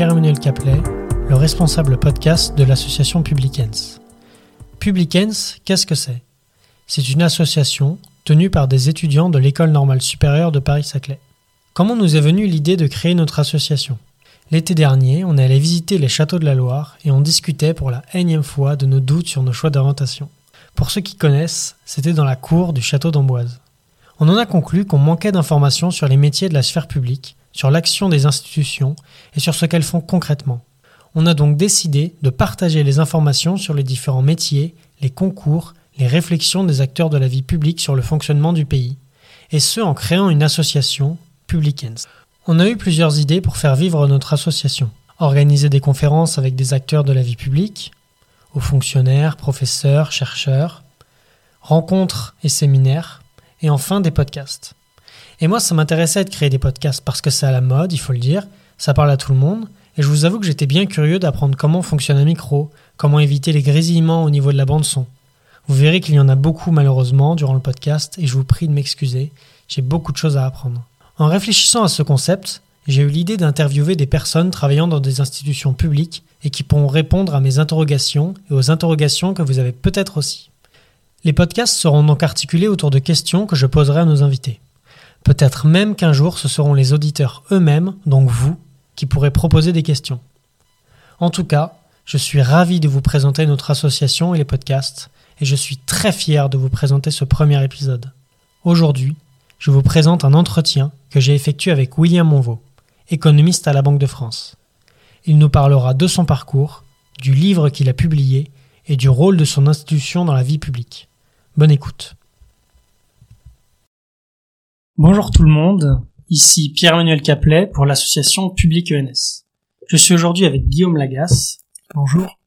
Pierre-Emmanuel Caplet, le responsable podcast de l'association Publicens. Publicens, qu'est-ce que c'est? C'est une association tenue par des étudiants de l'École normale supérieure de Paris-Saclay. Comment nous est venue l'idée de créer notre association? L'été dernier, on est allé visiter les châteaux de la Loire et on discutait pour la énième fois de nos doutes sur nos choix d'orientation. Pour ceux qui connaissent, c'était dans la cour du château d'Amboise. On en a conclu qu'on manquait d'informations sur les métiers de la sphère publique, sur l'action des institutions et sur ce qu'elles font concrètement. On a donc décidé de partager les informations sur les différents métiers, les concours, les réflexions des acteurs de la vie publique sur le fonctionnement du pays, et ce en créant une association, Publicens. On a eu plusieurs idées pour faire vivre notre association. Organiser des conférences avec des acteurs de la vie publique, aux fonctionnaires, professeurs, chercheurs, rencontres et séminaires, et enfin des podcasts. Et moi, ça m'intéressait de créer des podcasts parce que c'est à la mode, il faut le dire, ça parle à tout le monde, et je vous avoue que j'étais bien curieux d'apprendre comment fonctionne un micro, comment éviter les grésillements au niveau de la bande son. Vous verrez qu'il y en a beaucoup malheureusement durant le podcast, et je vous prie de m'excuser, j'ai beaucoup de choses à apprendre. En réfléchissant à ce concept, j'ai eu l'idée d'interviewer des personnes travaillant dans des institutions publiques et qui pourront répondre à mes interrogations et aux interrogations que vous avez peut-être aussi. Les podcasts seront donc articulés autour de questions que je poserai à nos invités. Peut-être même qu'un jour ce seront les auditeurs eux-mêmes, donc vous, qui pourrez proposer des questions. En tout cas, je suis ravi de vous présenter notre association et les podcasts, et je suis très fier de vous présenter ce premier épisode. Aujourd'hui, je vous présente un entretien que j'ai effectué avec William Monvaux, économiste à la Banque de France. Il nous parlera de son parcours, du livre qu'il a publié et du rôle de son institution dans la vie publique. Bonne écoute. Bonjour tout le monde, ici Pierre-Emmanuel Caplet pour l'association Public ENS. Je suis aujourd'hui avec Guillaume Lagasse. Bonjour.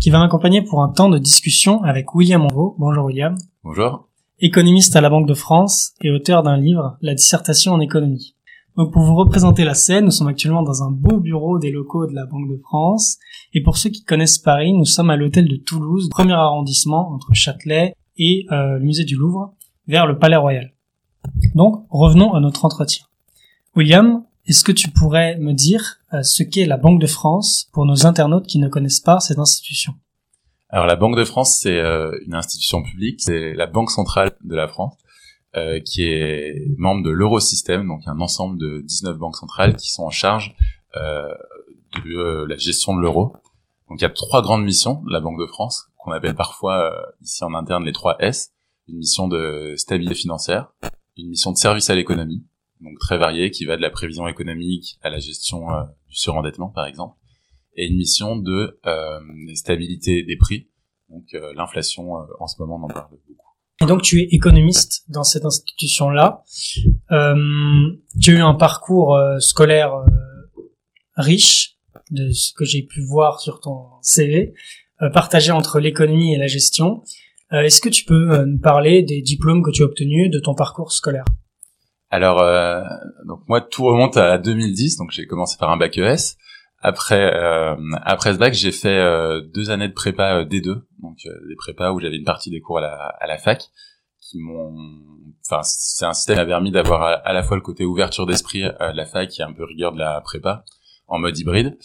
Qui va m'accompagner pour un temps de discussion avec William Monvaux. Bonjour William. Bonjour économiste à la Banque de France et auteur d'un livre, La dissertation en économie. Donc pour vous représenter la scène, nous sommes actuellement dans un beau bureau des locaux de la Banque de France. Et pour ceux qui connaissent Paris, nous sommes à l'hôtel de Toulouse, premier arrondissement entre Châtelet et euh, le musée du Louvre, vers le Palais Royal. Donc revenons à notre entretien. William, est-ce que tu pourrais me dire euh, ce qu'est la Banque de France pour nos internautes qui ne connaissent pas cette institution? Alors la Banque de France, c'est euh, une institution publique, c'est la banque centrale de la France, euh, qui est membre de l'Eurosystème, donc un ensemble de 19 banques centrales qui sont en charge de la gestion de l'euro. Donc il y a trois grandes missions de la Banque de France, qu'on appelle parfois ici en interne les trois S. Une mission de stabilité financière, une mission de service à l'économie, donc très variée, qui va de la prévision économique à la gestion du surendettement par exemple, et une mission de euh, stabilité des prix. Donc euh, l'inflation, euh, en ce moment, on en parle beaucoup. Et donc tu es économiste dans cette institution-là. Euh, tu as eu un parcours scolaire riche, de ce que j'ai pu voir sur ton CV, partagé entre l'économie et la gestion. Est-ce que tu peux nous parler des diplômes que tu as obtenus, de ton parcours scolaire? Alors, donc moi, tout remonte à 2010, donc j'ai commencé par un bac ES. Après, euh, après ce bac, j'ai fait euh, deux années de prépa euh, D2, donc des prépas où j'avais une partie des cours à la, à la fac, qui m'ont, enfin, c'est un système qui m'a permis d'avoir à, la fois le côté ouverture d'esprit à la fac et un peu rigueur de la prépa en mode hybride.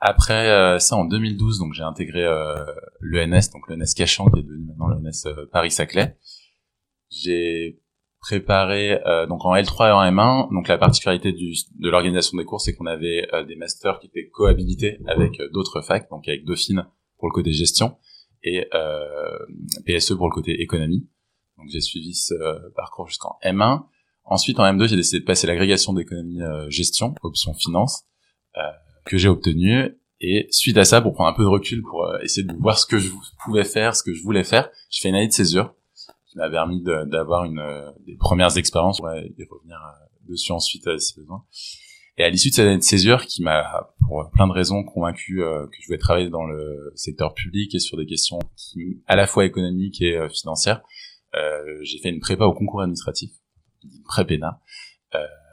Après ça, en 2012, donc j'ai intégré l'ENS, donc l'ENS Cachan, qui est devenu maintenant l'ENS Paris-Saclay. J'ai préparé euh, donc en L3 et en M1. Donc la particularité du, de l'organisation des cours, c'est qu'on avait euh, des masters qui étaient cohabilités avec euh, d'autres facs, donc avec Dauphine pour le côté gestion et PSE pour le côté économie. Donc j'ai suivi ce parcours jusqu'en M1. Ensuite en M2, j'ai décidé de passer l'agrégation d'économie gestion, option finance, que j'ai obtenu. Et suite à ça, pour prendre un peu de recul, pour essayer de voir ce que je pouvais faire, ce que je voulais faire, je fais une année de césure qui m'a permis d'avoir une euh, des premières expériences ouais, et revenir euh, dessus ensuite euh, si besoin. Et à l'issue de cette année de césure, qui m'a pour plein de raisons convaincu que je voulais travailler dans le secteur public et sur des questions à la fois économiques et financières, j'ai fait une prépa au concours administratif, une pré-PENA,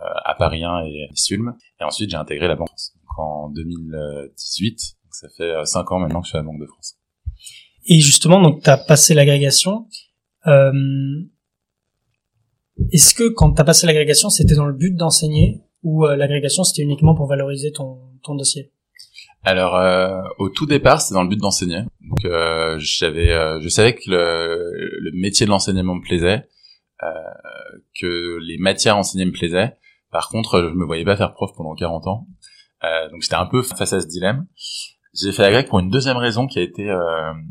à Paris 1 et à Sulm. Et ensuite, j'ai intégré la Banque. En 2018, donc ça fait 5 ans maintenant que je suis à la Banque de France. Et justement, donc tu as passé l'agrégation. Euh, est-ce que quand tu as passé l'agrégation, c'était dans le but d'enseigner ou euh, l'agrégation c'était uniquement pour valoriser ton, ton dossier? Alors, euh, au tout départ, c'était dans le but d'enseigner. Donc, euh, j'avais, euh, je savais que le, le métier de l'enseignement me plaisait, euh, que les matières enseignées me plaisaient. Par contre, je me voyais pas faire prof pendant 40 ans. Euh, donc, j'étais un peu face à ce dilemme. J'ai fait la grecque pour une deuxième raison qui a été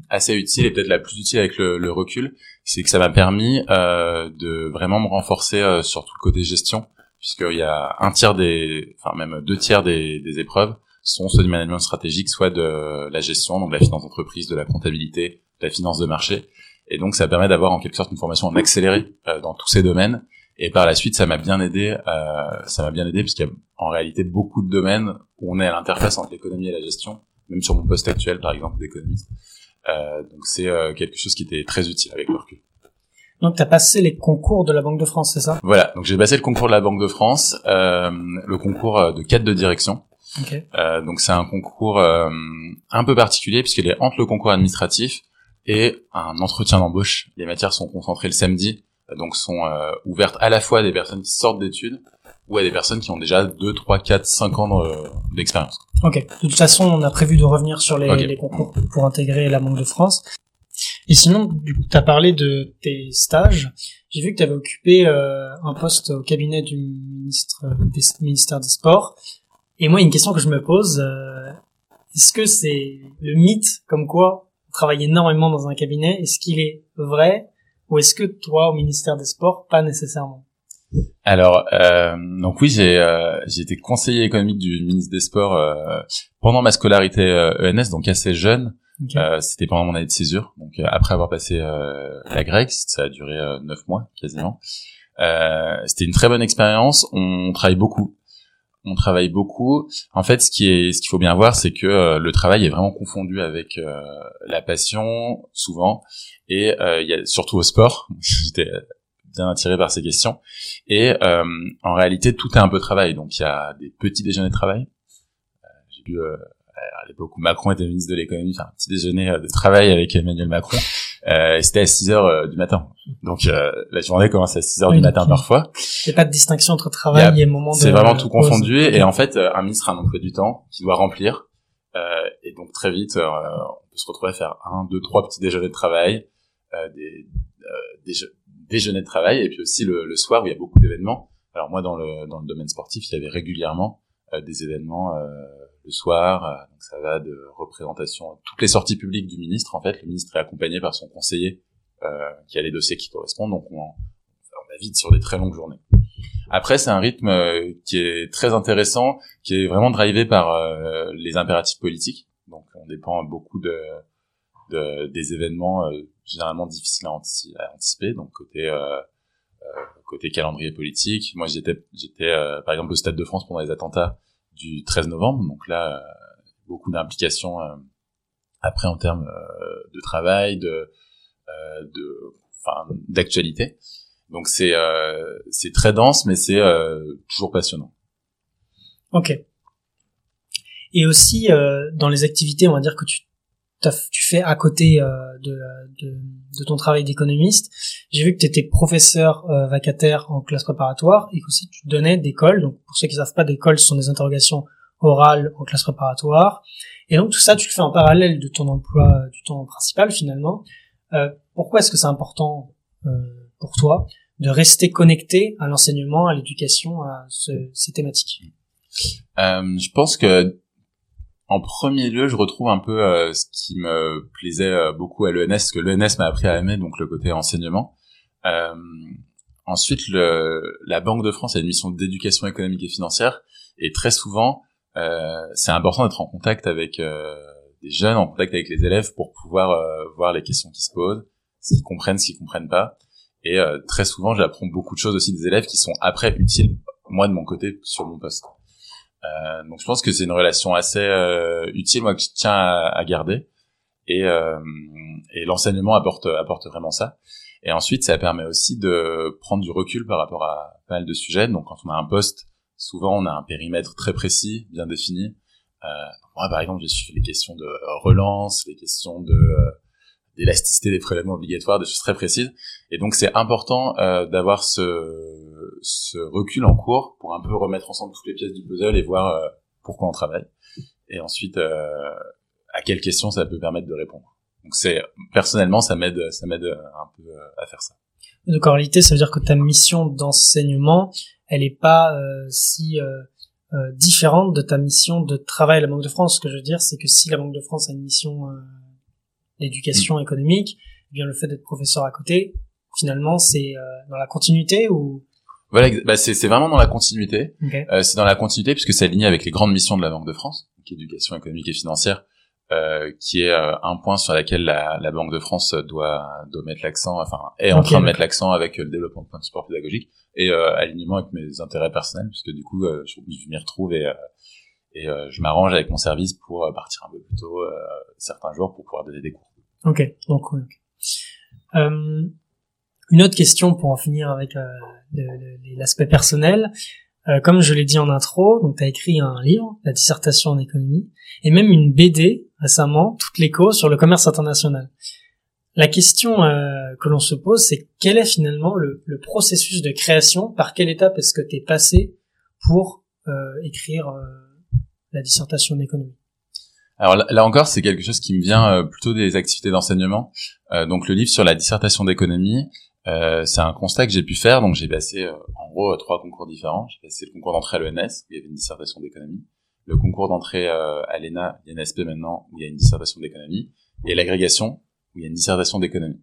assez utile et peut-être la plus utile avec le, le recul, c'est que ça m'a permis de vraiment me renforcer sur tout le côté gestion, puisqu'il y a un tiers des, enfin même deux tiers des, des épreuves sont soit du management stratégique, soit de la gestion, donc de la finance d'entreprise, de la comptabilité, de la finance de marché. Et donc ça permet d'avoir en quelque sorte une formation en accéléré euh, dans tous ces domaines. Et par la suite, ça m'a bien aidé. Euh, ça m'a bien aidé parce qu'il y a en réalité beaucoup de domaines où on est à l'interface entre l'économie et la gestion, même sur mon poste actuel, par exemple, d'économiste. Euh, donc c'est euh, quelque chose qui était très utile avec le recul. Donc tu as passé les concours de la Banque de France, c'est ça? Voilà, donc j'ai passé le concours de la Banque de France, euh, le concours de cadre de direction. Euh, donc c'est un concours euh, un peu particulier puisqu'il est entre le concours administratif et un entretien d'embauche. Les matières sont concentrées le samedi, donc sont euh, ouvertes à la fois à des personnes qui sortent d'études ou à des personnes qui ont déjà 2, 3, 4, 5 ans d'expérience. ok. De toute façon, on a prévu de revenir sur les, les concours pour intégrer la Banque de France. Et sinon, du coup, tu as parlé de tes stages. J'ai vu que tu avais occupé un poste au cabinet du ministre des, ministère des Sports. Et moi, une question que je me pose, euh, est-ce que c'est le mythe comme quoi on travaille énormément dans un cabinet? Est-ce qu'il est vrai? Ou est-ce que toi, au ministère des Sports, pas nécessairement? Alors, euh, donc oui, j'ai euh, été conseiller économique du ministre des Sports euh, pendant ma scolarité ENS, e donc assez jeune. C'était pendant mon année de césure, donc après avoir passé la grecque, ça a duré neuf mois quasiment. C'était une très bonne expérience. On travaille beaucoup on travaille beaucoup. En fait, ce qui est, ce qu'il faut bien voir, c'est que euh, le travail est vraiment confondu avec euh, la passion, souvent, et euh, il y a surtout au sport. J'étais bien attiré par ces questions. Et en réalité, tout est un peu travail. Donc, il y a des petits déjeuners de travail. J'ai vu à l'époque où Macron était ministre de l'économie, enfin, un petit déjeuner de travail avec Emmanuel Macron. Euh, c'était à 6 heures euh, du matin. Donc euh, la journée commence à 6 heures du matin parfois. Il n'y a pas de distinction entre travail et moment de C'est vraiment tout confondu et en fait un ministre a un emploi du temps qu'il doit remplir et donc très vite on peut se retrouver à faire un, deux, trois petits déjeuners de travail, des, des déjeuners de travail et puis aussi le, le soir où il y a beaucoup d'événements. Alors moi dans le dans le domaine sportif il y avait régulièrement des événements le soir. Euh, donc ça va de représentation, toutes les sorties publiques du ministre. En fait, le ministre est accompagné par son conseiller euh, qui a les dossiers qui correspondent. Donc on, on va vite sur des très longues journées. Après, c'est un rythme euh, qui est très intéressant, qui est vraiment drivé par euh, les impératifs politiques. Donc, on dépend beaucoup de, de des événements euh, généralement difficiles à, anticiper. Donc, côté euh, côté calendrier politique, moi j'étais j'étais par exemple au Stade de France pendant les attentats du 13 novembre. Donc là, euh, beaucoup d'implications euh, après en termes euh, de travail, de, de, enfin, d'actualité. Donc c'est c'est très dense, mais c'est toujours passionnant. Ok. Et aussi dans les activités, on va dire que tu tu fais à côté de, de, de, ton travail d'économiste. J'ai vu que tu étais professeur vacataire en classe préparatoire et qu'aussi tu donnais des cols. Donc pour ceux qui savent pas, des cols, ce sont des interrogations orales en classe préparatoire. Et donc tout ça, tu le fais en parallèle de ton emploi du temps principal finalement. Euh, pourquoi est-ce que c'est important euh, pour toi de rester connecté à l'enseignement, à l'éducation, à ce, ces thématiques? Euh, Je pense que en premier lieu, je retrouve un peu euh, ce qui me plaisait euh, beaucoup à l'ENS, que l'ENS m'a appris à aimer, donc le côté enseignement. Euh, ensuite, le, la Banque de France a une mission d'éducation économique et financière, et très souvent, euh, c'est important d'être en contact avec euh, des jeunes, en contact avec les élèves pour pouvoir euh, voir les questions qui se posent, ce qu'ils comprennent, ce qu'ils comprennent pas. Et très souvent, j'apprends beaucoup de choses aussi des élèves qui sont après utiles, moi de mon côté, sur mon poste. Euh, donc je pense que c'est une relation assez euh, utile, moi que je tiens à, à garder. Et, euh, et l'enseignement apporte apporte vraiment ça. Et ensuite, ça permet aussi de prendre du recul par rapport à pas mal de sujets. Donc quand on a un poste souvent on a un périmètre très précis, bien défini. Euh, moi, par exemple, j'ai suivi les questions de relance, les questions de euh, d'élasticité des prélèvements obligatoires, des choses très précises. Et donc, c'est important euh, d'avoir ce, ce recul en cours pour un peu remettre ensemble toutes les pièces du puzzle et voir pourquoi on travaille, et ensuite à quelles questions ça peut permettre de répondre. Donc c'est personnellement ça m'aide ça m'aide un peu à faire ça. Donc en réalité, ça veut dire que ta mission d'enseignement, elle est pas si euh, différente de ta mission de travail à la Banque de France. Ce que je veux dire, c'est que si la Banque de France a une mission euh, d'éducation mm. économique, eh bien le fait d'être professeur à côté, finalement, c'est euh, dans la continuité ou? Voilà, bah c'est vraiment dans la continuité. c'est dans la continuité puisque c'est aligné avec les grandes missions de la Banque de France, donc éducation économique et financière, euh, qui est un point sur lequel la, la, Banque de France doit, doit mettre l'accent, enfin est en train de mettre l'accent avec le développement de sport pédagogique et euh, alignement avec mes intérêts personnels, puisque du coup, euh, je, m'y retrouve et, euh, et euh, je m'arrange avec mon service pour partir un peu plus tôt certains jours pour pouvoir donner des cours. Ok, donc Euh, une autre question pour en finir avec l'aspect personnel. Euh, comme je l'ai dit en intro, donc tu as écrit un livre, la dissertation en économie, et même une BD récemment, toute l'écho sur le commerce international. La question euh, que l'on se pose, c'est quel est finalement le, processus de création Par quelle étape est-ce que tu es passé pour euh, écrire euh, la dissertation d'économie alors là, encore, c'est quelque chose qui me vient plutôt des activités d'enseignement. donc le livre sur la dissertation d'économie, c'est un constat que j'ai pu faire. Donc j'ai passé en gros trois concours différents. J'ai passé le concours d'entrée à l'ENS, où il y avait une dissertation d'économie, le concours d'entrée à l'ENA, l'INSP maintenant, où il y a une dissertation d'économie, et l'agrégation, où il y a une dissertation d'économie.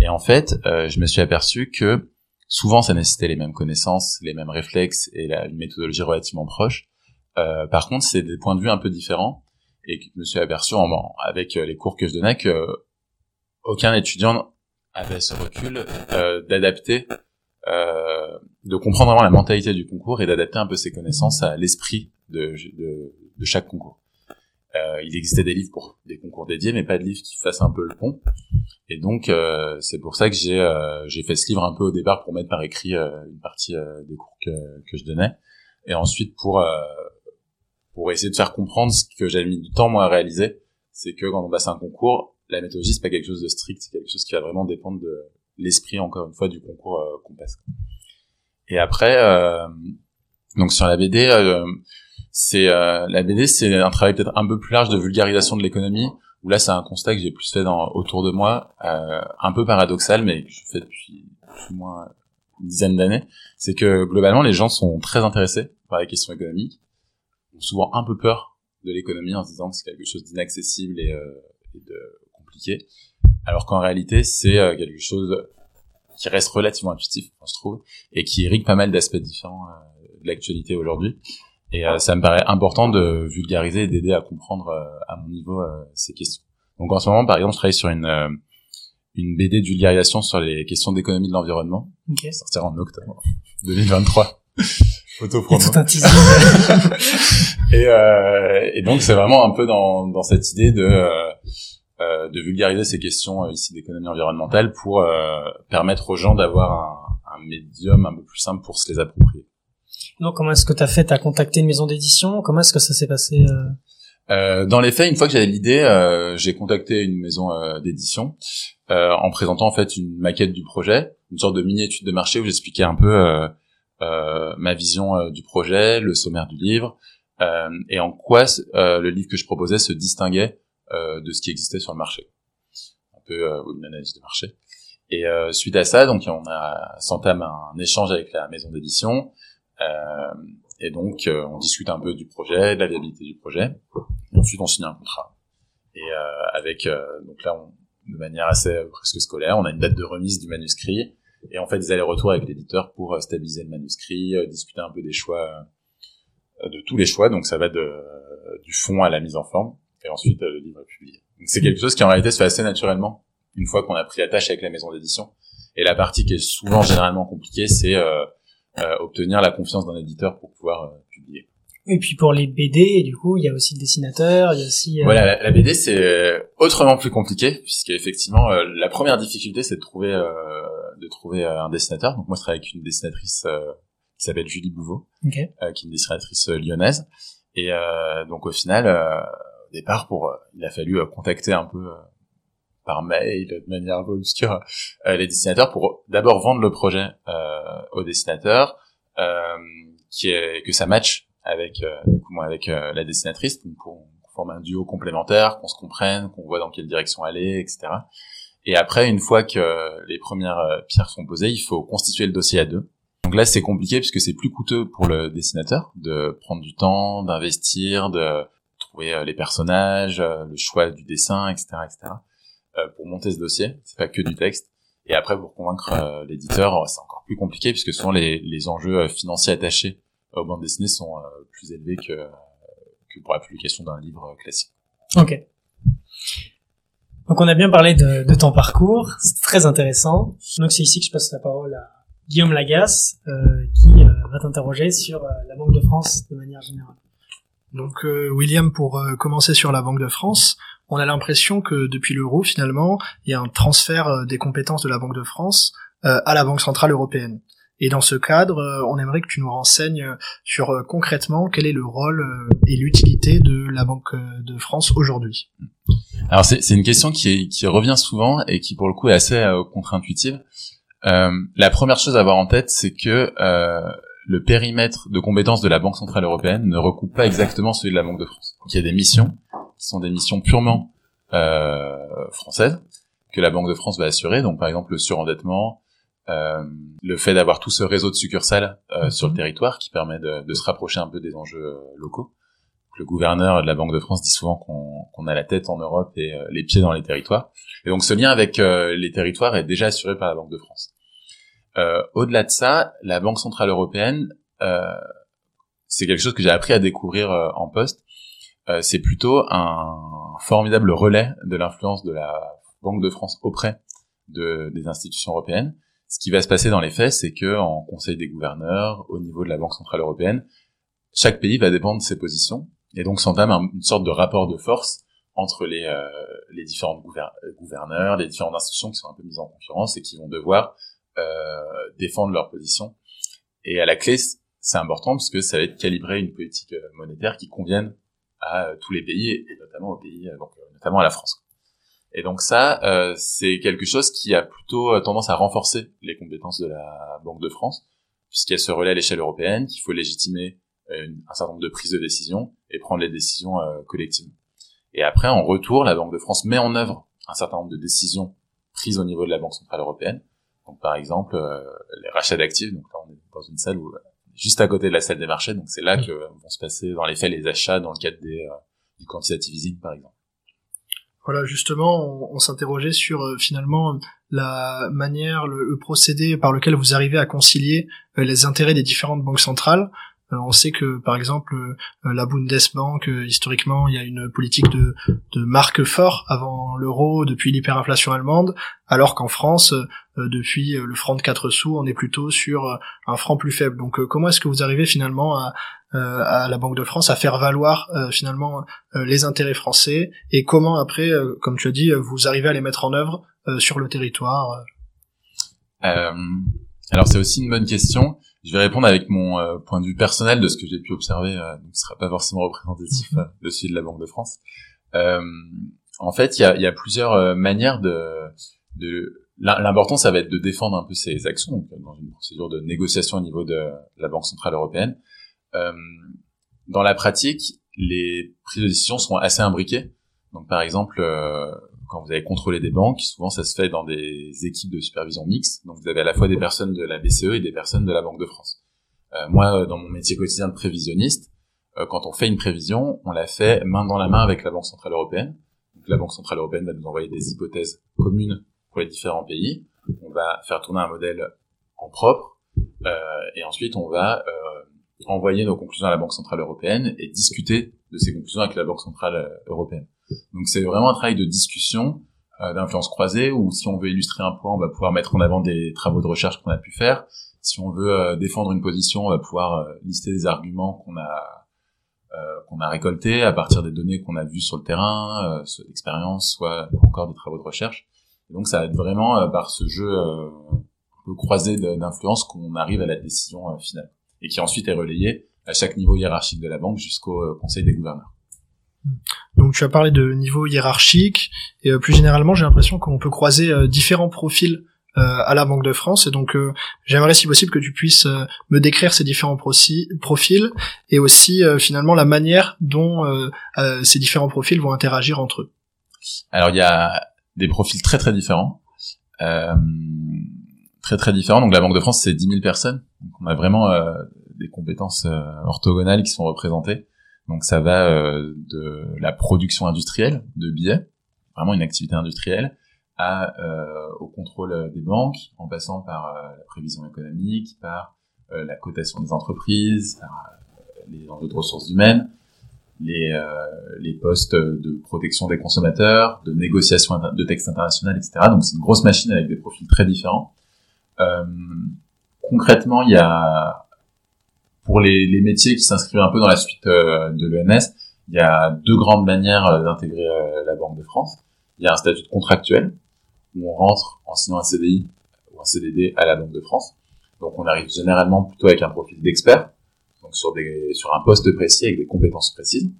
Et en fait, euh, je me suis aperçu que souvent ça nécessitait les mêmes connaissances, les mêmes réflexes et la, une méthodologie relativement proche. Euh, par contre, c'est des points de vue un peu différents et je me suis aperçu en, avec euh, les cours que je donnais que aucun étudiant avait ce recul euh, d'adapter, euh, de comprendre vraiment la mentalité du concours et d'adapter un peu ses connaissances à l'esprit de, de, de chaque concours. Euh, il existait des livres pour des concours dédiés, mais pas de livres qui fassent un peu le pont. Et donc, euh, c'est pour ça que j'ai j'ai fait ce livre un peu au départ pour mettre par écrit une partie des cours que, que je donnais, et ensuite pour pour essayer de faire comprendre ce que j'avais mis du temps moi à réaliser, c'est que quand on passe un concours, la méthodologie c'est pas quelque chose de strict, c'est quelque chose qui va vraiment dépendre de l'esprit encore une fois du concours qu'on passe. Et après, donc sur la BD c'est euh, la BD, c'est un travail peut-être un peu plus large de vulgarisation de l'économie. Où là, c'est un constat que j'ai plus fait dans, autour de moi, euh, un peu paradoxal, mais que je fais depuis plus ou moins une dizaine d'années. C'est que globalement, les gens sont très intéressés par les questions économiques, ont souvent un peu peur de l'économie en se disant que c'est quelque chose d'inaccessible et, euh, et, de compliqué, alors qu'en réalité, c'est euh, quelque chose qui reste relativement intuitif, je trouve, et qui irrigue pas mal d'aspects différents euh, de l'actualité aujourd'hui. Et euh, ça me paraît important de vulgariser et d'aider à comprendre euh, à mon niveau euh, ces questions. Donc en ce moment, par exemple, je travaille sur une une BD de vulgarisation sur les questions d'économie de l'environnement. Okay. Sortira en octobre 2023. Tout un et, euh, et donc c'est vraiment un peu dans, dans cette idée de euh, de vulgariser ces questions ici d'économie environnementale pour permettre aux gens d'avoir un, un médium un peu plus simple pour se les approprier. Donc, comment est-ce que tu as fait? T'as contacté une maison d'édition? Comment est-ce que ça s'est passé euh? euh, dans les faits, une fois que j'avais l'idée, euh, j'ai contacté une maison euh, d'édition euh, en présentant en fait une maquette du projet, une sorte de mini étude de marché où j'expliquais un peu ma vision du projet, le sommaire du livre et en quoi le livre que je proposais se distinguait de ce qui existait sur le marché. Un peu une analyse de marché. Et suite à ça, donc on a s'entame un échange avec la maison d'édition. Euh, et donc, euh, on discute un peu du projet, de la viabilité du projet. Et ensuite, on signe un contrat. Et euh, avec, donc là, on, de manière assez presque scolaire, on a une date de remise du manuscrit et on fait des allers-retours avec l'éditeur pour stabiliser le manuscrit, discuter un peu des choix, de tous les choix. Donc ça va de, du fond à la mise en forme et ensuite le livre est publié. Donc c'est quelque chose qui en réalité se fait assez naturellement une fois qu'on a pris la tâche avec la maison d'édition. Et la partie qui est souvent généralement compliquée, c'est euh, euh, obtenir la confiance d'un éditeur pour pouvoir euh, publier. Et puis pour les BD, du coup, il y a aussi le dessinateur, il y a aussi. Euh, voilà, la, BD c'est autrement plus compliqué puisque effectivement la première difficulté c'est de trouver de trouver un dessinateur. Donc moi je travaille avec une dessinatrice qui s'appelle Julie Bouveau, qui est une dessinatrice lyonnaise. Et donc au final, au départ, pour il a fallu contacter un peu par mail de manière un peu obscure euh, les dessinateurs pour d'abord vendre le projet euh, aux dessinateurs, euh, qui est que ça match avec du coup moi avec la dessinatrice pour former un duo complémentaire, qu'on se comprenne, qu'on voit dans quelle direction aller, etc. Et après, une fois que les premières pierres sont posées, il faut constituer le dossier à deux. Donc là, c'est compliqué puisque c'est plus coûteux pour le dessinateur de prendre du temps, d'investir, de trouver les personnages, le choix du dessin, etc., etc. pour monter ce dossier, c'est pas que du texte. Et après, pour convaincre euh, l'éditeur, c'est encore plus compliqué puisque souvent les, enjeux euh, financiers attachés aux bandes dessinées sont euh, plus élevés que, que pour la publication d'un livre classique. Ok. Donc on a bien parlé de, de ton parcours, c'est très intéressant. Donc c'est ici que je passe la parole à Guillaume Lagasse, euh, qui va t'interroger sur la Banque de France de manière générale. Donc William, pour commencer sur la Banque de France, on a l'impression que depuis l'euro, finalement, il y a un transfert euh, des compétences de la Banque de France euh, à la Banque Centrale Européenne. Et dans ce cadre, euh, on aimerait que tu nous renseignes sur concrètement quel est le rôle et l'utilité de la Banque de France aujourd'hui. Alors c'est une question qui, qui revient souvent et qui pour le coup est assez contre-intuitive. la première chose à avoir en tête, c'est que le périmètre de compétences de la Banque Centrale Européenne ne recoupe pas exactement celui de la Banque de France. Donc il y a des missions qui sont des missions purement euh, françaises que la Banque de France va assurer. Donc par exemple le surendettement, euh, le fait d'avoir tout ce réseau de succursales euh, mhm. sur le territoire qui permet de, de, se rapprocher un peu des enjeux euh, locaux. Le gouverneur de la Banque de France dit souvent qu'on a la tête en Europe et euh, les pieds dans les territoires. Et donc ce lien avec euh, les territoires est déjà assuré par la Banque de France. Au-delà de ça, la Banque centrale européenne, c'est quelque chose que j'ai appris à découvrir en poste euh, c'est plutôt un formidable relais de l'influence de la Banque de France auprès de, des institutions européennes. Ce qui va se passer dans les faits, c'est que en Conseil des gouverneurs, au niveau de la Banque centrale européenne, chaque pays va dépendre de ses positions, et donc s'entame une sorte de rapport de force entre les, euh, les différents gouverneurs, les différentes institutions qui sont un peu mises en concurrence et qui vont devoir euh, défendre leur position. Et à la clé, c'est important parce que ça va être calibrer une politique euh, monétaire qui convienne à euh, tous les pays et notamment aux pays, euh, donc notamment à la France. Et donc ça, euh, c'est quelque chose qui a plutôt tendance à renforcer les compétences de la Banque de France, puisqu'elle se relaie à l'échelle européenne, qu'il faut légitimer un certain nombre de prises de décision et prendre les décisions collectivement. Et après, en retour, la Banque de France met en œuvre un certain nombre de décisions prises au niveau de la Banque centrale européenne. Donc par exemple, les rachats d'actifs. Donc là, on est dans une salle où juste à côté de la salle des marchés. Donc c'est là mm. que vont se passer dans les faits les achats dans le cadre des, euh, du quantitative easing par exemple. Voilà, justement, on, s'interrogeait sur euh, finalement la manière, le, procédé par lequel vous arrivez à concilier euh, les intérêts des différentes banques centrales. Euh, on sait que par exemple euh, la Bundesbank euh, historiquement il y a une politique de, de marque fort avant l'euro depuis l'hyperinflation allemande alors qu'en France depuis le franc de 4 sous on est plutôt sur un franc plus faible. Donc comment est-ce que vous arrivez finalement à, à la Banque de France à faire valoir finalement les intérêts français et comment après comme tu as dit vous arrivez à les mettre en œuvre sur le territoire alors c'est aussi une bonne question je vais répondre avec mon euh, point de vue personnel de ce que j'ai pu observer, euh, donc ce sera pas forcément représentatif mhm. euh, de celui de la Banque de France. Euh, en fait, il y a, y a, plusieurs manières de, de l'important, ça va être de défendre un peu ces actions donc, dans une procédure de négociation au niveau de la Banque centrale européenne. dans la pratique, les prises de décision sont assez imbriquées. Donc, par exemple, quand vous avez contrôlé des banques, souvent ça se fait dans des équipes de supervision mixtes. Donc vous avez à la fois des personnes de la BCE et des personnes de la Banque de France. Euh, moi, dans mon métier quotidien de prévisionniste, euh, quand on fait une prévision, on la fait main dans la main avec la Banque Centrale Européenne. Donc la Banque Centrale Européenne va nous envoyer des hypothèses communes pour les différents pays. On va faire tourner un modèle en propre. Euh, et ensuite, on va euh, envoyer nos conclusions à la Banque Centrale Européenne et discuter de ces conclusions avec la Banque Centrale euh, Européenne. Donc c'est vraiment un travail de discussion, euh, d'influence croisée, où si on veut illustrer un point, on va pouvoir mettre en avant des travaux de recherche qu'on a pu faire. Si on veut euh, défendre une position, on va pouvoir lister des arguments qu'on a qu'on a récoltés à partir des données qu'on a vues sur le terrain, soit d'expérience, soit encore des travaux de recherche. Et donc ça va être vraiment par ce jeu un peu croisé d'influence qu'on arrive à la décision finale, et qui ensuite est relayée à chaque niveau hiérarchique de la banque jusqu'au conseil des gouverneurs. Donc tu as parlé de niveau hiérarchique et euh, plus généralement j'ai l'impression qu'on peut croiser euh, différents profils à la Banque de France. Et donc, j'aimerais si possible que tu puisses me décrire ces différents profils et aussi finalement la manière dont ces différents profils vont interagir entre eux. Alors, il y a des profils très très différents. Très très différents. Donc, la Banque de France, c'est 10 000 personnes. Donc, on a vraiment des compétences orthogonales qui sont représentées. Donc ça va euh, de la production industrielle de billets, vraiment une activité industrielle, à, euh, au contrôle des banques, en passant par euh, la prévision économique, par la cotation des entreprises, par les enjeux de ressources humaines, les, les postes de protection des consommateurs, de négociation de textes internationaux, etc. Donc c'est une grosse machine avec des profils très différents. Concrètement, il y a pour les, métiers qui s'inscrivent un peu dans la suite euh, de l'ENS, il y a deux grandes manières euh, d'intégrer euh, la Banque de France. Il y a un statut contractuel, où on rentre en signant un CDI ou un CDD à la Banque de France. Donc on arrive généralement plutôt avec un profil d'expert, donc sur, des, sur un poste précis avec des compétences précises.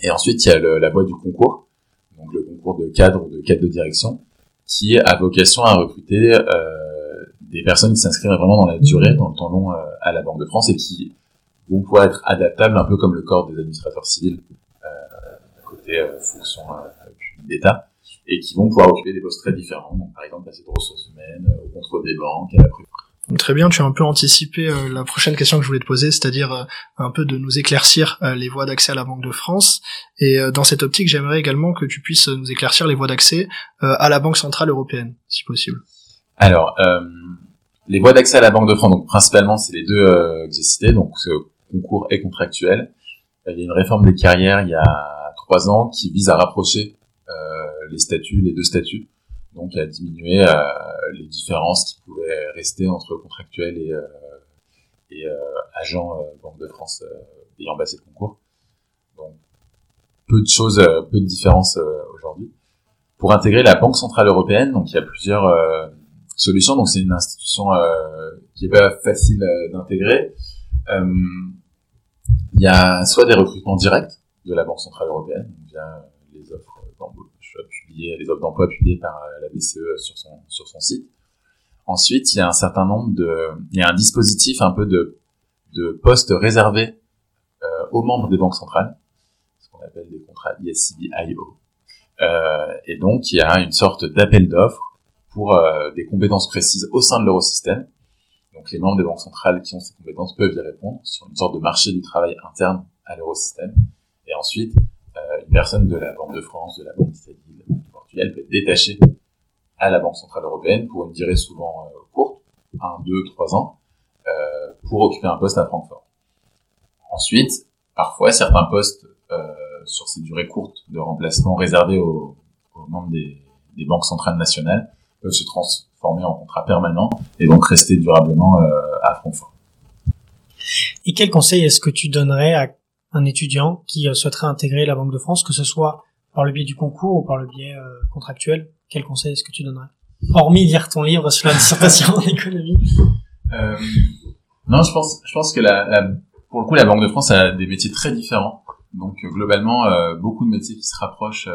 Et ensuite, il y a la voie du concours, donc le concours de cadre ou de cadre de direction, qui a vocation à recruter euh, des personnes qui s'inscrivent vraiment dans la durée, dans le temps long euh, à la Banque de France et qui vont pouvoir être adaptables un peu comme le corps des administrateurs civils euh, côté euh, fonction d'État et qui vont pouvoir occuper des postes très différents, donc par exemple passer de ressources humaines au contrôle des banques, à la Très bien, tu as un peu anticipé la prochaine question que je voulais te poser, c'est-à-dire un peu de nous éclaircir les voies d'accès à la Banque de France. Et dans cette optique, j'aimerais également que tu puisses nous éclaircir les voies d'accès à la Banque Centrale Européenne, si possible. Alors, les voies d'accès à la Banque de France, donc principalement, c'est les deux euh, que j'ai cités, donc concours est contractuel. Euh, il y a une réforme des carrières il y a trois ans qui vise à rapprocher euh, les statuts, les deux statuts, donc à diminuer euh, les différences qui pouvaient rester entre contractuels et, et agents Banque de France ayant passé le concours. Donc peu de choses, peu de différences aujourd'hui. Pour intégrer la Banque centrale européenne, donc il y a plusieurs solution. Donc c'est une institution euh, qui est pas facile euh, d'intégrer. Euh, il y a soit des recrutements directs de la Banque centrale européenne via les offres d'emploi publiées, les offres d'emploi publiées par la BCE sur son sur son site. Ensuite, il y a un certain nombre de, il y a un dispositif un peu de de postes réservés aux membres des banques centrales, ce qu'on appelle des contrats ISCB-IO. Et donc, il y a une sorte d'appel d'offres pour euh, des compétences précises au sein de l'eurosystème. Donc les membres des banques centrales qui ont ces compétences peuvent y répondre sur une sorte de marché du travail interne à l'eurosystème. Et ensuite, euh, une personne de la Banque de France, de la Banque d'Italie, de la Banque du Portugal peut être détachée à la Banque centrale européenne pour une durée souvent euh, courte, 1, 2, 3 ans, euh, pour occuper un poste à Francfort. Ensuite, parfois, certains postes euh, sur ces durées courtes de remplacement réservés aux, membres des banques centrales nationales se transformer en contrat permanent et donc rester durablement euh, à Francfort. Et quel conseil est-ce que tu donnerais à un étudiant qui euh, souhaiterait intégrer la Banque de France, que ce soit par le biais du concours ou par le biais euh, contractuel? Quel conseil est-ce que tu donnerais? Hormis lire ton livre sur la dissertation en économie. Euh, non, je pense, je pense que la, la, pour le coup, la Banque de France a des métiers très différents. Donc globalement, euh, beaucoup de métiers qui se rapprochent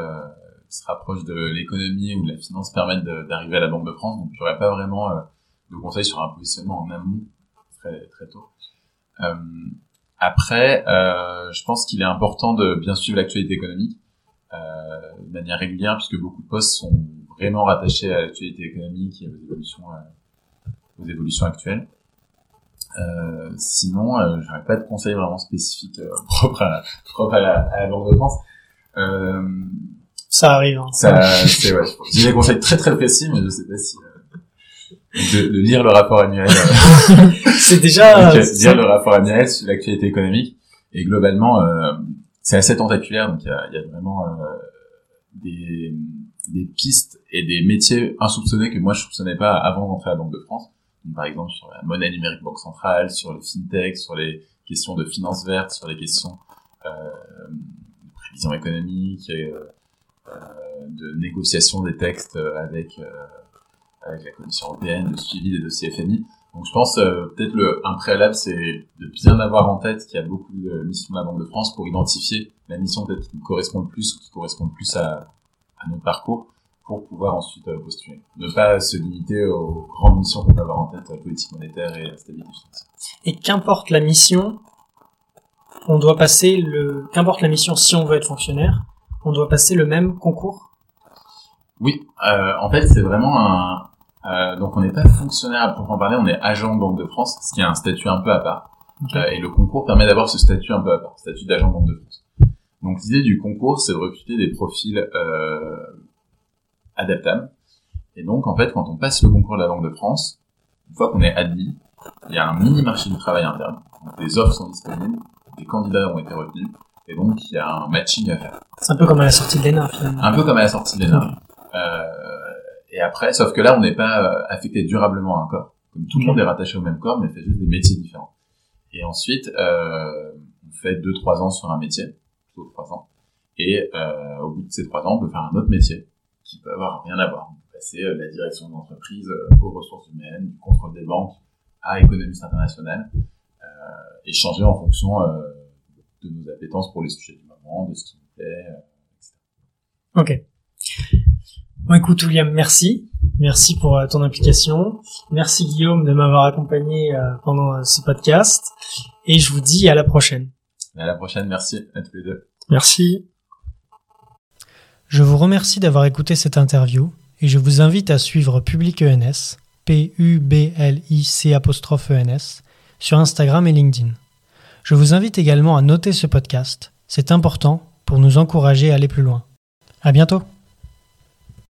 se rapproche de l'économie ou de la finance permettent d'arriver à la Banque de France. Donc, j'aurais pas vraiment euh, de conseils sur un positionnement en amont très très tôt. Euh, après, euh, je pense qu'il est important de bien suivre l'actualité économique euh, de manière régulière, puisque beaucoup de postes sont vraiment rattachés à l'actualité économique et aux évolutions, euh, aux évolutions actuelles. Euh, sinon, euh, j'aurais pas de conseils vraiment spécifiques propres à, propres à à la Banque de France. Euh, ça arrive. Hein. Ça, c'est ouais. J'ai des conseils très très précis, mais je sais pas si euh, de, de, lire le rapport annuel. Euh, c'est déjà donc, lire le rapport annuel sur l'actualité économique et globalement, euh, c'est assez tentaculaire. Donc il y a, y a, vraiment euh, des, des pistes et des métiers insoupçonnés que moi je soupçonnais pas avant d'entrer à la Banque de France. Donc, par exemple sur la monnaie numérique banque centrale, sur le fintech, sur les questions de finances vertes, sur les questions euh, de prévision économique. Euh, de négociation des textes avec euh, avec la Commission européenne, de suivi des dossiers FMI. Donc je pense euh, peut-être le un préalable, c'est de bien avoir en tête qu'il y a beaucoup de missions de la Banque de France pour identifier la mission peut-être qui correspond le plus ou qui correspond le plus à, notre parcours, pour pouvoir ensuite postuler. Ne pas se limiter aux grandes missions qu'on peut avoir en tête, politique monétaire et stabilité financière. Et qu'importe la mission, on doit passer le, qu'importe la mission, si on veut être fonctionnaire, on doit passer le même concours? Oui, euh, en fait, c'est vraiment un. Euh, donc, on n'est pas fonctionnaire à proprement parler, on est agent de Banque de France, ce qui est un statut un peu à part. Euh, et le concours permet d'avoir ce statut un peu à part, statut d'agent Banque de France. Donc, l'idée du concours, c'est de recruter des profils adaptables. Et donc, en fait, quand on passe le concours de la Banque de France, une fois qu'on est admis, il y a un mini marché du travail interne. Donc, les offres sont disponibles, des candidats ont été retenus, et donc il y a un matching à faire. C'est un peu comme à la sortie de l'ENA finalement. Un peu comme à la sortie de l'ENA. Euh, et après, sauf que là, on n'est pas euh, affecté durablement à un corps. Comme tout le monde est rattaché au même corps, mais fait juste des métiers différents. Et ensuite, euh, on fait deux trois ans sur un métier, plutôt trois ans. Et euh, au bout de ces trois ans, on peut faire un autre métier qui peut avoir rien à voir. On peut passer euh, de la direction d'entreprise aux ressources humaines, du contrôle des banques à économiste internationale, et changer en fonction de nos appétences pour les sujets du moment, de ce qui nous plaît, etc. Ok. Bon, écoute, William, merci. Merci pour euh, ton implication. Merci, Guillaume, de m'avoir accompagné euh, pendant euh, ce podcast. Et je vous dis à la prochaine. À la prochaine. Merci à tous les deux. Merci. Je vous remercie d'avoir écouté cette interview et je vous invite à suivre Public ENS, P-U-B-L-I-C E-N-S, sur Instagram et LinkedIn. Je vous invite également à noter ce podcast. C'est important pour nous encourager à aller plus loin. À bientôt!